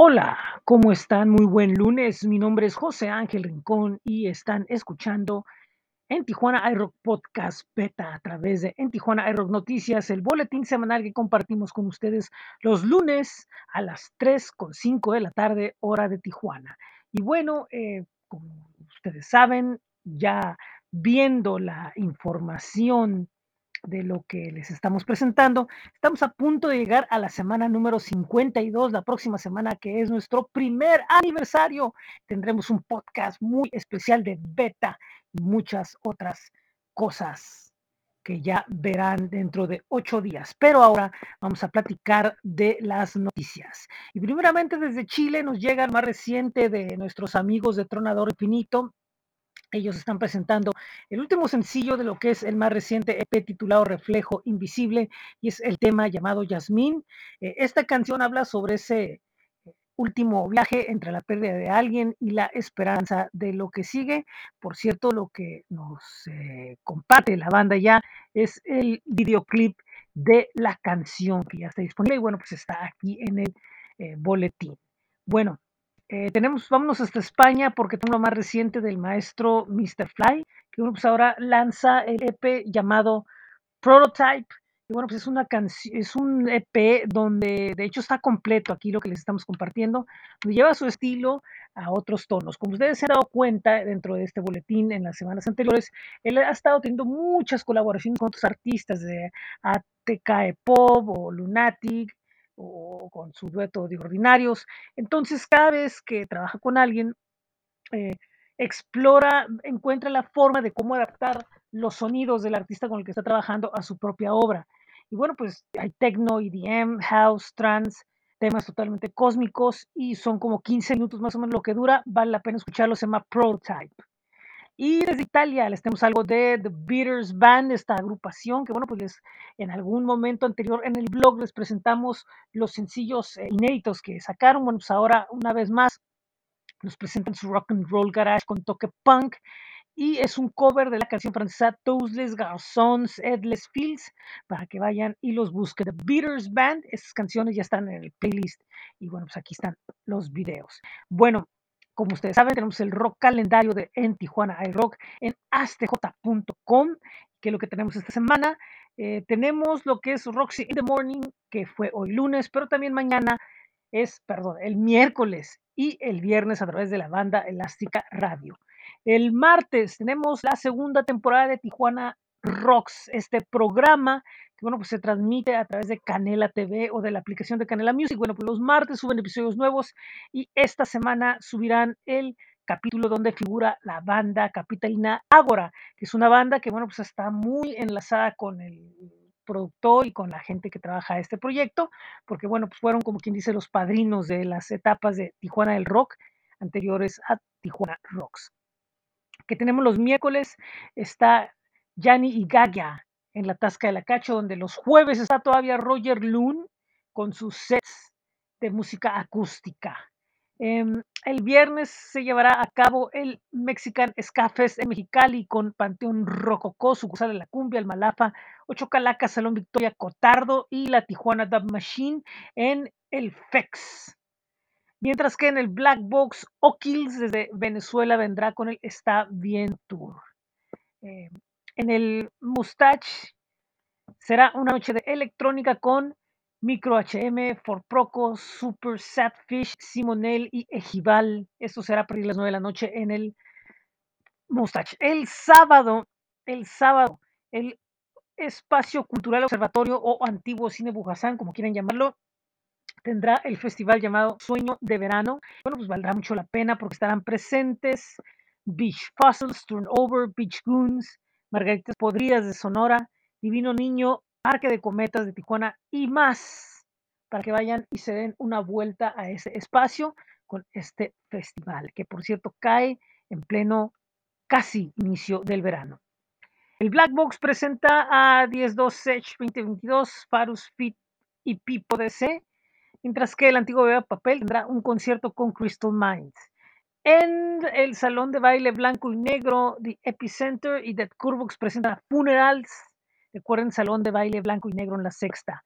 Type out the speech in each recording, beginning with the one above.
Hola, ¿cómo están? Muy buen lunes. Mi nombre es José Ángel Rincón y están escuchando en Tijuana iRock Podcast Beta a través de En Tijuana iRock Noticias, el boletín semanal que compartimos con ustedes los lunes a las 3 con 5 de la tarde, hora de Tijuana. Y bueno, eh, como ustedes saben, ya viendo la información de lo que les estamos presentando. Estamos a punto de llegar a la semana número 52, la próxima semana que es nuestro primer aniversario. Tendremos un podcast muy especial de beta y muchas otras cosas que ya verán dentro de ocho días. Pero ahora vamos a platicar de las noticias. Y primeramente desde Chile nos llega el más reciente de nuestros amigos de Tronador Infinito, ellos están presentando el último sencillo de lo que es el más reciente EP titulado Reflejo Invisible y es el tema llamado Yasmín. Eh, esta canción habla sobre ese último viaje entre la pérdida de alguien y la esperanza de lo que sigue. Por cierto, lo que nos eh, comparte la banda ya es el videoclip de la canción que ya está disponible y bueno, pues está aquí en el eh, boletín. Bueno, eh, tenemos, vámonos hasta España porque tengo lo más reciente del maestro Mr. Fly, que bueno, pues ahora lanza el EP llamado Prototype. Y bueno, pues es una canción, es un EP donde de hecho está completo aquí lo que les estamos compartiendo, donde lleva su estilo a otros tonos. Como ustedes se han dado cuenta dentro de este boletín en las semanas anteriores, él ha estado teniendo muchas colaboraciones con otros artistas de ATK Pop o Lunatic, o con su dueto de ordinarios. Entonces, cada vez que trabaja con alguien, eh, explora, encuentra la forma de cómo adaptar los sonidos del artista con el que está trabajando a su propia obra. Y bueno, pues hay techno, EDM, house, trance, temas totalmente cósmicos y son como 15 minutos más o menos lo que dura. Vale la pena escucharlo, se llama Prototype. Y desde Italia les tenemos algo de The Beaters Band, esta agrupación que, bueno, pues les, en algún momento anterior en el blog les presentamos los sencillos eh, inéditos que sacaron. Bueno, pues ahora, una vez más, nos presentan su rock and roll garage con toque punk y es un cover de la canción francesa Toastless Garçons Headless Fields para que vayan y los busquen. The Beaters Band, estas canciones ya están en el playlist y bueno, pues aquí están los videos. Bueno, como ustedes saben, tenemos el rock calendario de En Tijuana iRock en astj.com, que es lo que tenemos esta semana. Eh, tenemos lo que es Roxy in the Morning, que fue hoy lunes, pero también mañana es, perdón, el miércoles y el viernes a través de la banda Elástica Radio. El martes tenemos la segunda temporada de Tijuana Rocks, este programa que bueno, pues se transmite a través de Canela TV o de la aplicación de Canela Music. Bueno, pues los martes suben episodios nuevos y esta semana subirán el capítulo donde figura la banda capitalina Ágora, que es una banda que bueno, pues está muy enlazada con el productor y con la gente que trabaja este proyecto, porque bueno, pues fueron como quien dice los padrinos de las etapas de Tijuana del Rock anteriores a Tijuana Rocks. Que tenemos los miércoles está Yanni y Gaga en la Tasca de la Cacho, donde los jueves está todavía Roger Loon con sus sets de música acústica. Em, el viernes se llevará a cabo el Mexican Ska Fest en Mexicali con Panteón Rococó, Sucursal de la Cumbia, el Malafa, Ocho Calacas, Salón Victoria Cotardo y la Tijuana Dub Machine en el FEX. Mientras que en el Black Box O'Kills desde Venezuela vendrá con el Está Bien Tour. Eh, en el Mustache será una noche de electrónica con Micro HM, For Proco, Super Satfish, Simonel y Ejival. Esto será para las 9 de la noche en el Mustache. El sábado, el sábado, el Espacio Cultural Observatorio o Antiguo Cine Bujasán, como quieran llamarlo, tendrá el festival llamado Sueño de Verano. Bueno, pues valdrá mucho la pena porque estarán presentes Beach Fossils, Turnover, Beach Goons, Margaritas Podridas de Sonora, Divino Niño, Parque de Cometas de Tijuana y más para que vayan y se den una vuelta a ese espacio con este festival, que por cierto cae en pleno casi inicio del verano. El Black Box presenta a 10-2 Sech 2022, Farus Fit y Pipo DC, mientras que el antiguo Beba Papel tendrá un concierto con Crystal Minds. En el salón de baile blanco y negro, The Epicenter y Dead Curvox presentan Funerals. Recuerden, salón de baile blanco y negro en la sexta.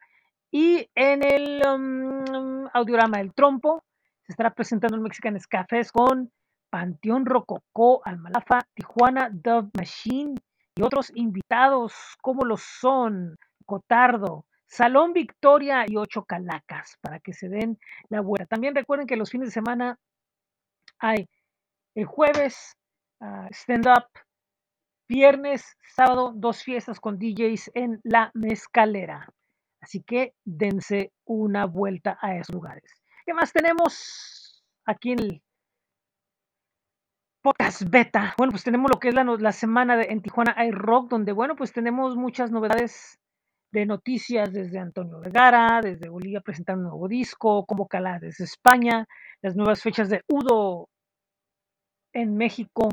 Y en el um, audiorama del trompo, Se estará presentando el Mexican Fest con Panteón Rococó, Almalafa, Tijuana Dove Machine y otros invitados como lo son Cotardo, Salón Victoria y Ocho Calacas para que se den la vuelta. También recuerden que los fines de semana hay el jueves uh, stand-up, viernes, sábado, dos fiestas con DJs en la mezcalera. Así que dense una vuelta a esos lugares. ¿Qué más tenemos aquí en el podcast beta? Bueno, pues tenemos lo que es la, semana de, en Tijuana iRock, donde, bueno, pues tenemos muchas novedades de noticias desde Antonio Vergara, desde Bolivia presentar un nuevo disco, convocarla desde España, las nuevas fechas de Udo en México,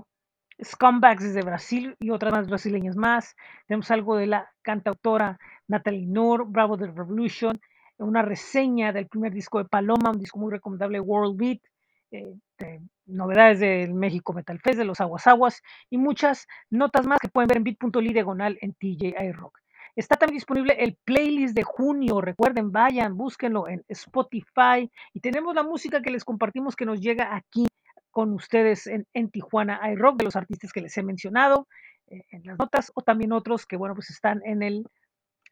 Scumbags desde Brasil y otras más brasileñas más. Tenemos algo de la cantautora Natalie Noor, Bravo the Revolution, una reseña del primer disco de Paloma, un disco muy recomendable, World Beat, eh, de novedades del México Metal Fest, de los Aguas Aguas y muchas notas más que pueden ver en bit.ly diagonal en TJI Rock. Está también disponible el playlist de junio. Recuerden, vayan, búsquenlo en Spotify. Y tenemos la música que les compartimos que nos llega aquí con ustedes en, Tijuana iRock, de los artistas que les he mencionado eh, en las notas, o también otros que, bueno, pues están en el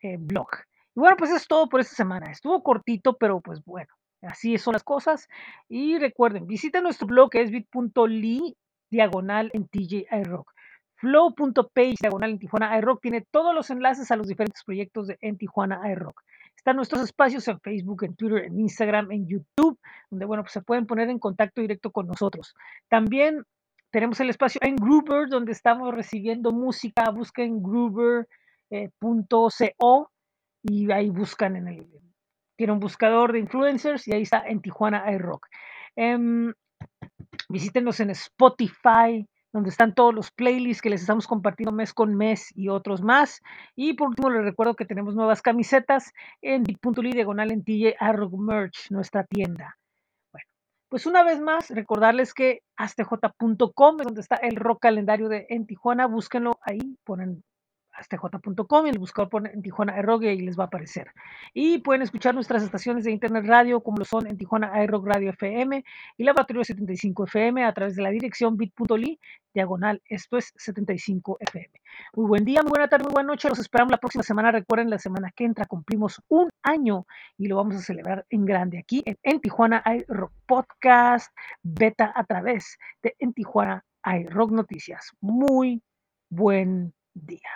eh, blog. Y bueno, pues es todo por esta semana. Estuvo cortito, pero pues bueno, así son las cosas. Y recuerden, visiten nuestro blog que es bit.ly diagonal en TJ iRock. Flow.page diagonal en Tijuana iRock tiene todos los enlaces a los diferentes proyectos de en Tijuana iRock. Están nuestros espacios en Facebook, en Twitter, en Instagram, en YouTube, donde bueno, pues se pueden poner en contacto directo con nosotros. También tenemos el espacio en Groover, donde estamos recibiendo música. Busquen groover.co y ahí buscan en el tiene un buscador de influencers y ahí está en Tijuana iRock. Um, visítenos en Spotify, donde están todos los playlists que les estamos compartiendo mes con mes y otros más. Y por último, les recuerdo que tenemos nuevas camisetas en bit.ly diagonal en TJ Merch, nuestra tienda. Bueno, pues una vez más, recordarles que astj.com es donde está el rock calendario de en Tijuana. Búsquenlo ahí, ponen astj.com y el buscador pone en Tijuana iRock y les va a aparecer. Y pueden escuchar nuestras estaciones de internet radio como lo son en Tijuana iRock Radio FM y Laboratorio 75 FM a través de la dirección bit.ly diagonal, esto es 75 FM. Muy buen día, muy buena tarde, muy buena noche. Los esperamos la próxima semana. Recuerden, la semana que entra cumplimos un año y lo vamos a celebrar en grande aquí en, en Tijuana iRock Podcast Beta a través de En Tijuana iRock Noticias. Muy buen día.